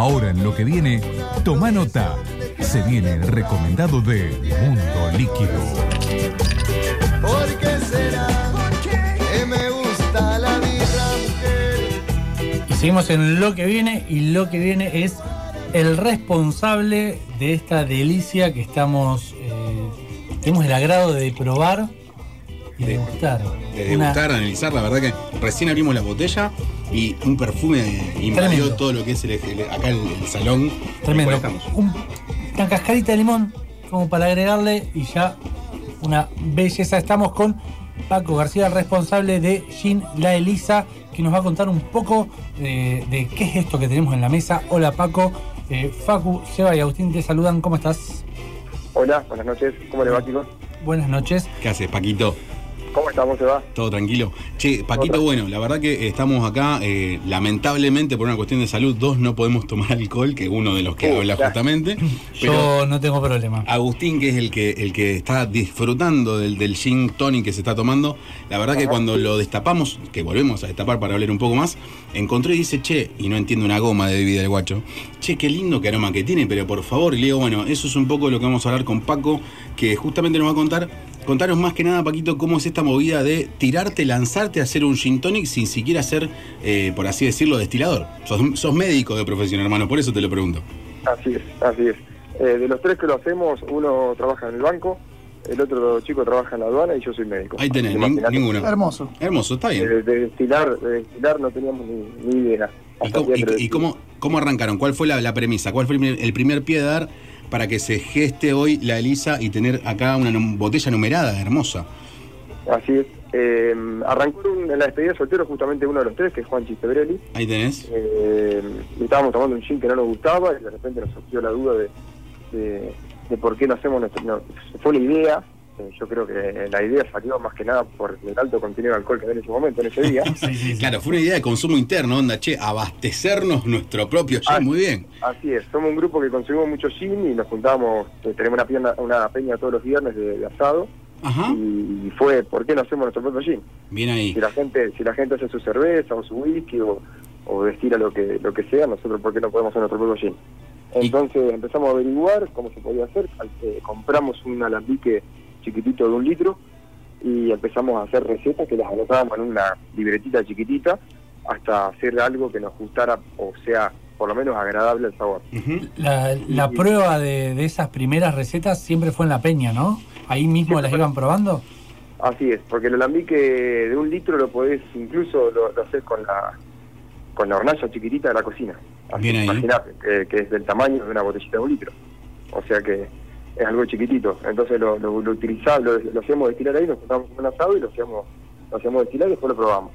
Ahora en lo que viene, toma nota. Se viene el recomendado de Mundo Líquido. ¿Por qué será que me gusta la vida? Y seguimos en lo que viene y lo que viene es el responsable de esta delicia que estamos, eh, tenemos el agrado de probar y De- degustar. De degustar, analizar, la verdad que recién abrimos la botella y un perfume invadió Tremendo. todo lo que es el, el- acá el, el salón. Tremendo. Un- una cascarita de limón como para agregarle y ya una belleza. Estamos con Paco García, responsable de Gin La Elisa, que nos va a contar un poco eh, de qué es esto que tenemos en la mesa. Hola Paco, Eh, Facu, Seba y Agustín te saludan. ¿Cómo estás? Hola, buenas noches. ¿Cómo le va, chicos? Buenas noches. ¿Qué haces, Paquito? ¿Cómo estamos, se va? ¿Todo tranquilo? Che, Paquito, Otra. bueno, la verdad que estamos acá, eh, lamentablemente por una cuestión de salud, dos no podemos tomar alcohol, que uno de los que Uh, habla ya. justamente. Pero Yo no tengo problema. Agustín, que es el que, el que está disfrutando del, del gin tonic que se está tomando, la verdad que cuando lo destapamos, que volvemos a destapar para hablar un poco más, encontré y dice, che, y no entiendo una goma de bebida del guacho, che, qué lindo que aroma que tiene, pero por favor, y le digo, bueno, eso es un poco lo que vamos a hablar con Paco, que justamente nos va a contar, contaros más que nada, Paquito, cómo es esta movida de tirarte, lanzarte a hacer un gin tonic sin siquiera ser, eh, por así decirlo, destilador. Sos, sos médico de profesión, hermano, por eso te lo pregunto. Así es, así es. Eh, de los tres que lo hacemos, uno trabaja en el banco, el otro chico trabaja en la aduana y yo soy médico. Ahí tenés, nin- ninguno. Hermoso. Hermoso, está bien. Eh, de destilar, de destilar no teníamos ni, ni idea. ¿Y Hasta cómo, que y- lo y cómo- cómo arrancaron? ¿Cuál fue la, la premisa? ¿Cuál fue el primer, el primer pie de dar para que se geste hoy la Elisa y tener acá una botella numerada, hermosa? Así es. Eh, arrancó un- en la despedida de soltero justamente uno de los tres, que es Juan Chistebrelli. Ahí tenés. Eh, y estábamos tomando un gin que no nos gustaba y de repente nos surgió la duda de, de, de por qué no hacemos nuestro... no, fue una idea, yo creo que la idea salió más que nada por el alto contenido de alcohol que había en ese momento, en ese día. Sí, sí, sí. Claro, fue una idea de consumo interno, onda, che, abastecernos nuestro propio gin, Ah. muy bien. Así es, somos un grupo que consumimos mucho gin y nos juntábamos, eh, tenemos una, pierna- una peña todos los viernes de, de asado Ajá, y fue, ¿por qué no hacemos nuestro propio gin? bien ahí. Si la gente si la gente hace su cerveza o su whisky o, o destila lo que lo que sea, nosotros ¿por qué no podemos hacer nuestro propio gin? Entonces empezamos a averiguar cómo se podía hacer, eh, compramos un alambique chiquitito de un litro y empezamos a hacer recetas que las anotábamos en una libretita chiquitita hasta hacer algo que nos gustara o sea por lo menos agradable el sabor. La, la prueba de, de esas primeras recetas siempre fue en la peña, ¿no? Ahí mismo las iban probando. Así es, porque el alambique de un litro lo podés, incluso lo, lo haces con la con la hornalla chiquitita de la cocina. Así Bien ahí. Imaginate, que, que es del tamaño de una botellita de un litro. O sea que es algo chiquitito. Entonces lo, lo, lo utilizamos, lo, lo hacíamos destilar ahí, nos juntamos un asado y lo hacíamos, lo hacíamos destilar y después lo probamos.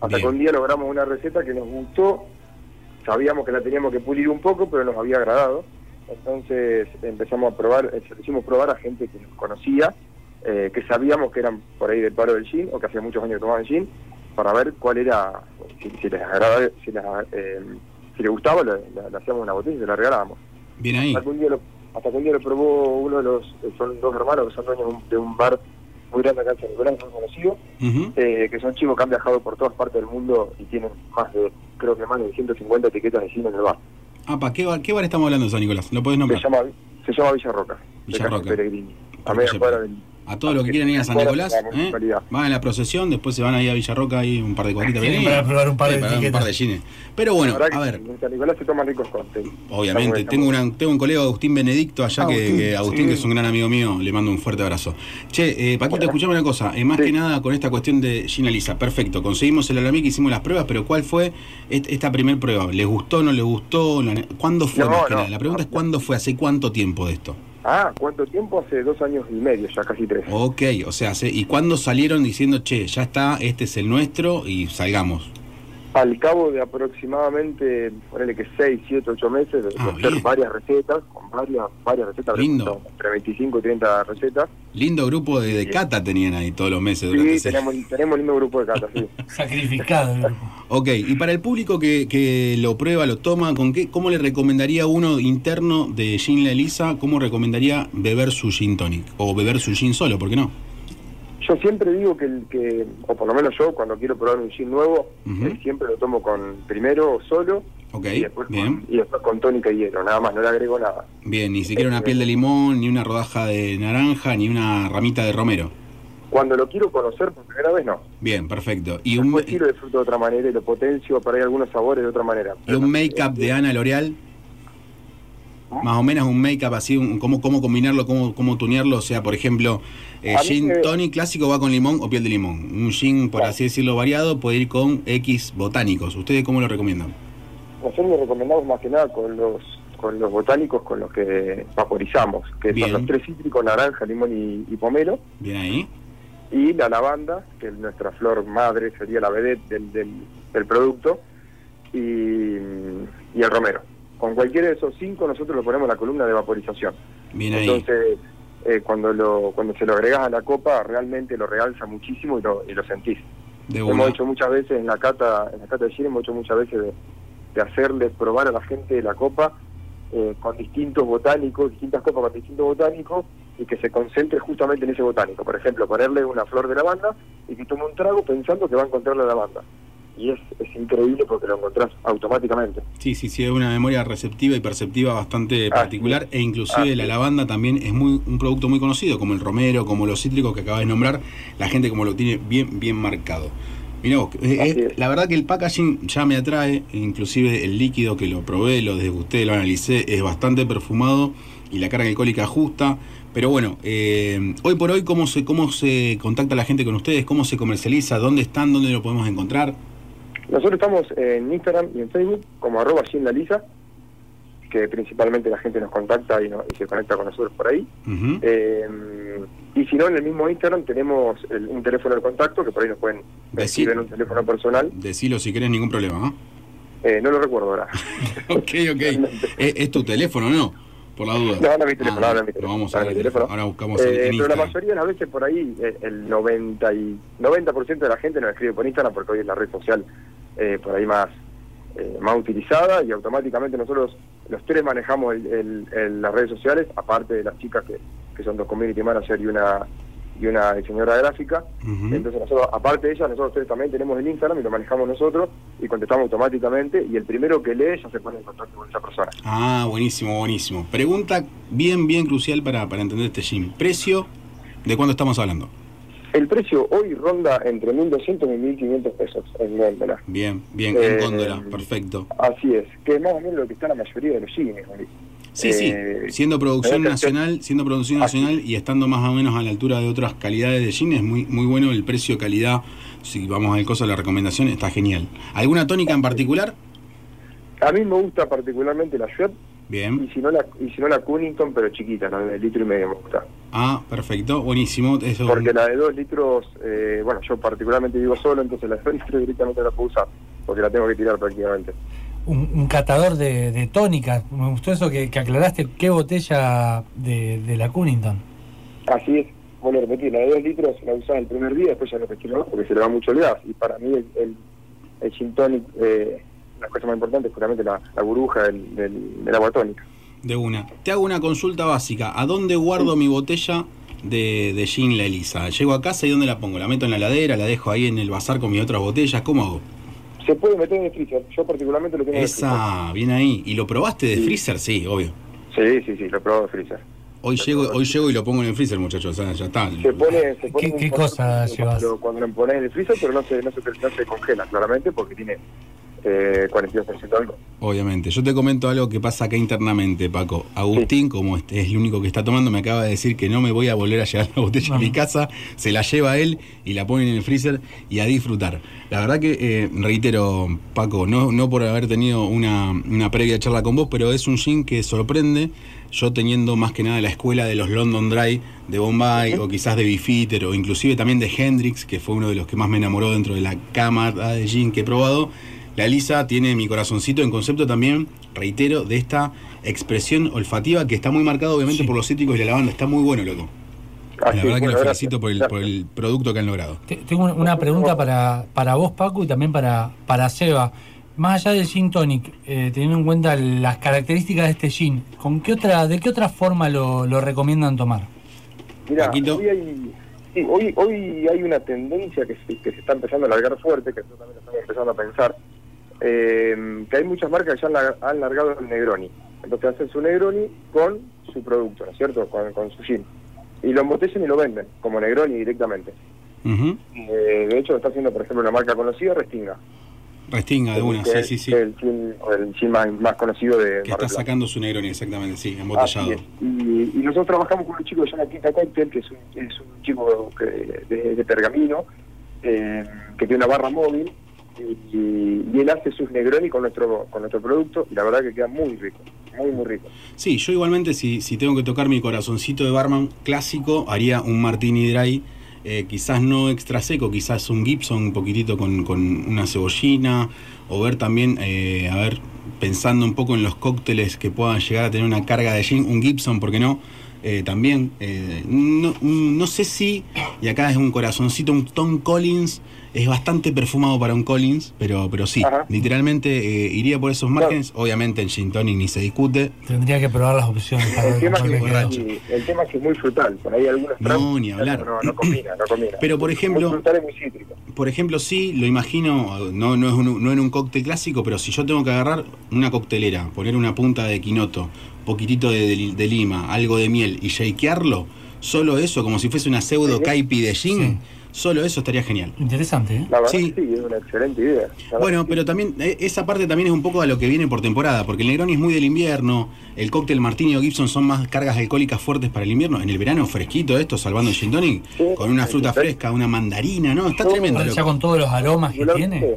Hasta Bien. que un día logramos una receta que nos gustó, sabíamos que la teníamos que pulir un poco, pero nos había agradado. Entonces empezamos a probar, eh, hicimos probar a gente que nos conocía, eh, que sabíamos que eran por ahí del paro del gin, o que hacía muchos años que tomaban gin, para ver cuál era, si, si les agradaba, si les, eh, si les gustaba, le, hacíamos una botella y se la regalábamos. Bien ahí. Un día lo, hasta que un día lo probó uno de los, eh, son dos hermanos que son dueños de un, de bar muy grande acá en San Nicolás, muy conocido, eh, que son chicos que han viajado por todas partes del mundo y tienen más de, creo que más de 150 etiquetas de gin en el bar. Apa, ¿qué bar, ¿qué bar estamos hablando, San Nicolás? ¿Lo podés Se nombrar? llama, se llama Villa Roca, Villa de Roca. Peregrini, a media cuadra del... A todos los que quieran ir a San Nicolás, ¿eh? van a la procesión, después se van ahí a Villarroca, ahí un par de cuadritas. Sí, bien. para probar un par de Sí, un par de gines. Pero bueno, a ver, En San Nicolás se toman ricos cócteles. Obviamente, tengo, una, tengo un colega, Agustín Benedicto, allá, que, Agustín, que Agustín, sí. que es un gran amigo mío, le mando un fuerte abrazo. Che, eh, Paquito, Bueno. escuchame una cosa, eh, más Sí. que nada con esta cuestión de Gina Lisa, perfecto, conseguimos el alambique, hicimos las pruebas, pero ¿cuál fue est- esta primer prueba? ¿Les gustó, no les gustó? ¿La- ¿Cuándo fue No, más que nada? La pregunta es ¿cuándo fue? ¿Hace cuánto tiempo de esto? Ah, ¿cuánto tiempo? Hace dos años y medio, ya casi tres. Ok, o sea, ¿y cuándo salieron diciendo, che, ya está, este es el nuestro y salgamos? Al cabo de aproximadamente, ponele que 6, 7, 8 meses, de Ah, hacer varias recetas, con varias, varias recetas, Lindo. entre 25 y 30 recetas. Lindo grupo de, de cata tenían ahí todos los meses Sí, ese- tenemos, tenemos lindo grupo de catas, sí. Sacrificado el grupo. Ok, y para el público que, que lo prueba, lo toma, ¿con qué, ¿cómo le recomendaría uno interno de Gin La Elisa? ¿Cómo recomendaría beber su gin tonic? O beber su gin solo, ¿por qué no? Yo siempre digo que, el que, o por lo menos yo, cuando quiero probar un gin nuevo, eh, siempre lo tomo con primero solo y, después bien. con, y después con tónica y hielo, nada más, no le agrego nada. Bien, ni siquiera una piel de limón, ni una rodaja de naranja, ni una ramita de romero. Cuando lo quiero conocer por primera vez, no. Bien, perfecto. Y un, sí lo disfruto de otra manera y lo potencio para ahí algunos sabores de otra manera. y un make-up de Ana L'Oreal. Más o menos un make-up así, un- cómo, cómo combinarlo, cómo, cómo tunearlo. O sea, por ejemplo, eh, gin tonic clásico va con limón o piel de limón. Un gin, por Claro. así decirlo, variado puede ir con X botánicos. ¿Ustedes cómo lo recomiendan? Nosotros lo recomendamos más que nada con los con los botánicos con los que vaporizamos, que Bien. son los tres cítricos, naranja, limón y, y pomelo, Bien ahí. y la lavanda, que es nuestra flor madre, sería la vedette del, del, del producto, y, y el romero. Con cualquiera de esos cinco nosotros lo ponemos en la columna de vaporización. Bien ahí. Eh, cuando lo cuando se lo agregas a la copa, realmente lo realza muchísimo y lo, y lo sentís. De Hemos una. hecho muchas veces en la cata, en la cata de gin, hemos hecho muchas veces de, de hacerle probar a la gente la copa eh, con distintos botánicos, distintas copas con distintos botánicos y que se concentre justamente en ese botánico. Por ejemplo, ponerle una flor de lavanda y que tome un trago pensando que va a encontrar la lavanda. Y es, es increíble porque lo encontrás automáticamente. Sí, sí, sí, es una memoria receptiva y perceptiva bastante particular e inclusive la lavanda también es muy un producto muy conocido, como el romero, como los cítricos que acabas de nombrar, la gente como lo tiene bien bien marcado. Mirá vos, eh, eh, es. la verdad que el packaging ya me atrae, inclusive el líquido que lo probé, lo degusté, lo analicé, es bastante perfumado y la carga alcohólica justa. Pero bueno, eh, hoy por hoy, ¿cómo se, ¿cómo se contacta la gente con ustedes? ¿Cómo se comercializa? ¿Dónde están? ¿Dónde lo podemos encontrar? Nosotros estamos en Instagram y en Facebook como arroba La Lisa, que principalmente la gente nos contacta y, no- y se conecta con nosotros por ahí. Eh, y si no, en el mismo Instagram tenemos el- un teléfono de contacto que por ahí nos pueden Decir. decir en un teléfono personal. Decilo si querés, ningún problema. ¿no? Eh, no lo recuerdo ahora. ok, ok. ¿Es, es tu teléfono no? Por la duda. No, no es mi teléfono, Ah, es mi teléfono. vamos a es mi teléfono. Ahora buscamos Eh, en pero la mayoría de las veces por ahí, eh, el 90, y, 90% de la gente nos escribe por Instagram porque hoy es la red social eh, por ahí más, eh, más utilizada y automáticamente nosotros los tres manejamos el- el- el- las redes sociales, aparte de las chicas que, que son dos community managers y una y una diseñadora gráfica. Entonces nosotros, aparte de ellas, nosotros tres también tenemos el Instagram y lo manejamos nosotros y contestamos automáticamente y el primero que lee ya se pone en contacto con esa persona. Ah, buenísimo, buenísimo. Pregunta bien, bien crucial para, para entender este gym. ¿Precio? ¿De cuándo estamos hablando? El precio hoy ronda entre 1.200 y 1.500 pesos en góndola. Bien, bien, Eh, en góndola, perfecto. Así es, que es más o menos lo que está la mayoría de los cines. Hoy. Sí, eh, sí, siendo producción nacional, siendo producción nacional y estando más o menos a la altura de otras calidades de gin, es muy, muy bueno el precio, calidad. Si vamos al costo de la recomendación, está genial. ¿Alguna tónica en particular? A mí me gusta particularmente la Schweppes y Bien. si no la y si no la Cunnington, pero chiquita, la de litro y medio me gusta. Ah, perfecto, buenísimo. Eso, Porque la de dos litros, eh, bueno, yo particularmente vivo solo, entonces la de dos litros directamente no la puedo usar, porque la tengo que tirar prácticamente. Un, un catador de, de tónicas. Me gustó eso que, que aclaraste. ¿Qué botella de, de la Cunnington? Así es, vuelvo a repetir, la de dos litros la usás el primer día, después ya no quiero más porque se le va mucho el gas. Y para mí el, el, el gin tonic, eh, la cosa más importante es justamente la, la burbuja del, del, del agua tónica. De una. Te hago una consulta básica. ¿A dónde guardo mi botella de, de gin La Elisa? Llego a casa y ¿dónde la pongo? ¿La meto en la ladera? ¿La dejo ahí en el bazar con mis otras botellas? ¿Cómo hago? Se puede meter en el freezer, yo particularmente lo tengo en el Esa, bien ahí. ¿Y lo probaste de Sí. freezer? Sí, obvio. freezer. Sí, sí, sí, lo probado en freezer. Hoy llego, hoy llego y lo pongo en el freezer, muchachos. O sea, ya está. Se pone, se pone ¿Qué- qué cosa cuando, llevas? Cuando, cuando lo pones en el freezer, pero no se, no se, no se congela, claramente, porque tiene eh, 42% de alcohol. Obviamente. Yo te comento algo que pasa acá internamente, Paco. Agustín, como este es el único que está tomando, me acaba de decir que no me voy a volver a llevar la botella a mi casa. Se la lleva él y la pone en el freezer y a disfrutar. La verdad que, eh, reitero, Paco, no, no por haber tenido una, una previa charla con vos, pero es un gin que sorprende. Yo teniendo más que nada la escuela de los London Dry de Bombay o quizás de Bifitter o inclusive también de Hendrix, que fue uno de los que más me enamoró dentro de la cámara de gin que he probado. La Lisa tiene mi corazoncito en concepto también, reitero, de esta expresión olfativa que está muy marcado obviamente Sí. por los cítricos y la lavanda. Está muy bueno, loco. Así la verdad que bueno, lo gracias. felicito por el, por el producto que han logrado. Te- Tengo una pregunta para, para vos, Paco, y también para, para Seba. Más allá del gin tonic, eh, teniendo en cuenta las características de este gin, ¿con qué otra, ¿de qué otra forma lo, lo recomiendan tomar? Mirá, Paquito. hoy hay, Sí, hoy, hoy hay una tendencia que se, que se está empezando a alargar fuerte, que nosotros también lo estamos empezando a pensar, eh, que hay muchas marcas que ya han, lar- han largado el Negroni. Entonces hacen su Negroni con su producto, ¿no es cierto? Con, con su gin. Y lo embotellan y lo venden, como Negroni directamente. Eh, de hecho, lo está haciendo, por ejemplo, una marca conocida, Restinga. Restinga de una, que sí, sí, sí. El gin, el gin más, más conocido de Que Mar está sacando su Negroni, exactamente, sí, embotellado. Y, y nosotros trabajamos con un chico que se llama Quinta Cocktail, que es un, es un chico que, de, de Pergamino, eh, que tiene una barra móvil, y, él hace sus Negroni con nuestro con nuestro producto, y la verdad que queda muy rico, muy, muy rico. Sí, yo igualmente si, si tengo que tocar mi corazoncito de barman clásico, haría un martini dry, eh, quizás no extra seco, quizás un Gibson un poquitito con, con una cebollina, o ver también, eh, a ver, pensando un poco en los cócteles que puedan llegar a tener una carga de gin, un Gibson, ¿por qué no? Eh, también, eh, no, no sé si, y acá es un corazoncito, un Tom Collins, es bastante perfumado para un Collins, pero, pero sí, Ajá. literalmente eh, iría por esos márgenes, obviamente en gin tonic ni se discute, Tendría que probar las opciones para El ver tema, que, y el tema es que es muy frutal, por ahí algunos No, ni hablar. No, no combina, no combina. Pero, por ejemplo- Muy frutal y muy cítrico. Por ejemplo, sí, lo imagino, no, no, es un- no en un cóctel clásico, pero si yo tengo que agarrar una coctelera, poner una punta de quinoto, poquitito de, de- de lima, algo de miel y shakearlo, solo eso, como si fuese una pseudo caipi de gin, Sí. solo eso estaría genial. Interesante, ¿eh? La verdad Sí. que sí, es una excelente idea. Bueno, pero sí. también eh, esa parte también es un poco a lo que viene por temporada, porque el Negroni es muy del invierno, el cóctel Martini o Gibson son más cargas alcohólicas fuertes para el invierno, en el verano fresquito esto, salvando el gin tonic, Sí, con una fruta fresca, una mandarina, ¿no? Está No, tremendo. Loco. ya con todos los aromas que tiene.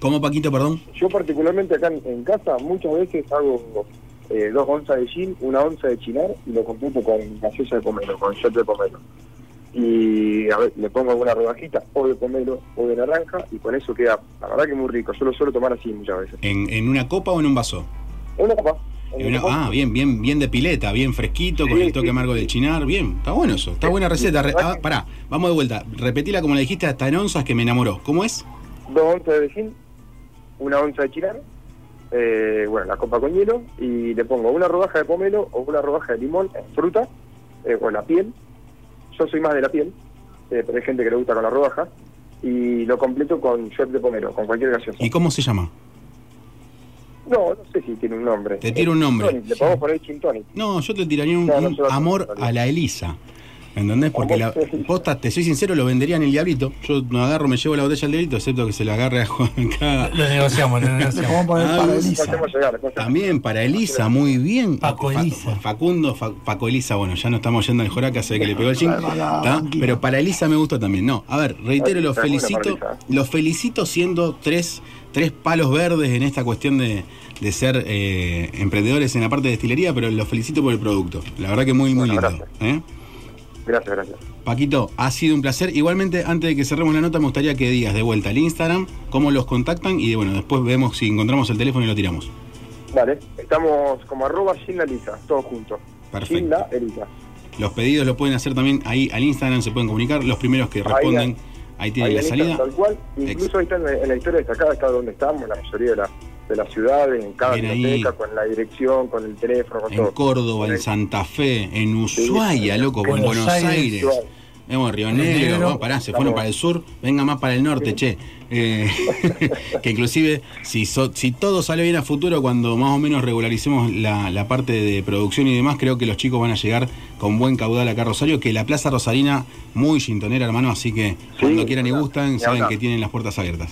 ¿Cómo, Paquito, perdón? Yo particularmente acá en, en casa muchas veces hago eh, dos onzas de gin, una onza de chinar y lo completo con gaseosa de pomelo, con shot de pomelo. Y a ver, le pongo alguna rodajita o de pomelo o de naranja y con eso queda, la verdad que muy rico. Yo lo suelo tomar así muchas veces. ¿En, en una copa o en un vaso? En una copa. en En una una- copa. ah, bien, bien, bien de pileta, bien fresquito, con el toque sí, amargo sí. del chinar, bien. Está bueno eso, está buena receta. Re- ¿verdad ah, pará, vamos de vuelta. Repetila como la dijiste hasta en onzas que me enamoró. ¿Cómo es? Dos onzas de gin, una onza de chinar, eh, bueno, la copa con hielo y le pongo una rodaja de pomelo o una rodaja de limón en fruta eh, o en la piel. Yo soy más de la piel, eh, pero hay gente que le gusta con la rodaja. Y lo completo con shot de pomelo, con cualquier gaseosa. ¿Y cómo se llama? No, no sé si tiene un nombre. Te tiro un nombre. Le podemos poner gin tonic. No, yo te tiraría un, No, no amor a la Elisa. ¿Entendés? Porque la posta, te soy sincero, lo vendería en el diablito. Yo no agarro, me llevo la botella al diablito, excepto que se la agarre a Juan cada- Lo negociamos, lo negociamos. Vamos a poner Ah, para Elisa. llegar. También para Elisa, muy bien. Paco Elisa. Facundo, Fa- Paco Elisa, bueno, ya no estamos yendo al Joraca, se ve que le pegó el chin. ¿tá? Pero para Elisa me gustó también. No, a ver, reitero, los felicito. Los felicito siendo tres, tres palos verdes en esta cuestión de, de ser eh, emprendedores en la parte de destilería, pero los felicito por el producto. La verdad que muy, muy Bueno, lindo. gracias. ¿eh? Gracias, gracias. Paquito, ha sido un placer. Igualmente, antes de que cerremos la nota, me gustaría que digas de vuelta el Instagram, cómo los contactan y bueno, después vemos si encontramos el teléfono y lo tiramos. Vale, estamos como arroba Gin la Elisa, todos juntos. Perfecto. Elisa. Los pedidos lo pueden hacer también ahí al Instagram, se pueden comunicar. Los primeros que responden, ahí, tienen Ahí la salida. Tal cual. Incluso ahí está en la, en la historia destacada, está donde estamos, la mayoría de, la, de las ciudades, en cada Bien ahí. biblioteca, con la dirección, con el teléfono, con En todo. Córdoba, en Santa Fe, en Ushuaia, loco, en Buenos Buenos Aires. Aires. Vemos Río Río Negro, pará, se fueron para el sur, venga más para el norte, che. Eh, que inclusive, si, so- si todo sale bien a futuro, cuando más o menos regularicemos la, la parte de producción y demás, creo que los chicos van a llegar con buen caudal acá a Rosario, que la Plaza Rosarina, muy chintonera, hermano, así que cuando quieran y gustan, saben que tienen las puertas abiertas.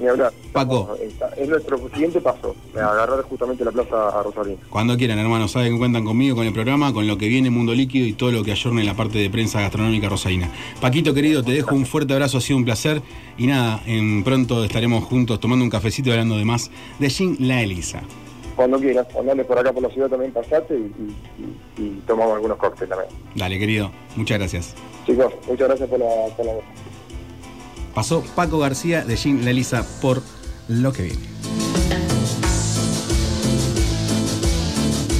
Ni hablar. Paco. Estamos- es nuestro siguiente paso, agarrar justamente la plaza a Rosarino. Cuando quieran, hermano, saben que cuentan conmigo, con el programa, con lo que viene Mundo Líquido y todo lo que ayorne en la parte de prensa gastronómica rosarina. Paquito, querido, te dejo un fuerte abrazo, ha sido un placer. Y nada, en pronto estaremos juntos tomando un cafecito y hablando de más de Gin La Elisa. Cuando quieras, andes por acá por la ciudad también pasate y, y- y- y tomamos algunos cócteles también. Dale, querido, muchas gracias. Chicos, muchas gracias por la... Por la... Pasó Paco García de Gin La Elisa por lo que viene.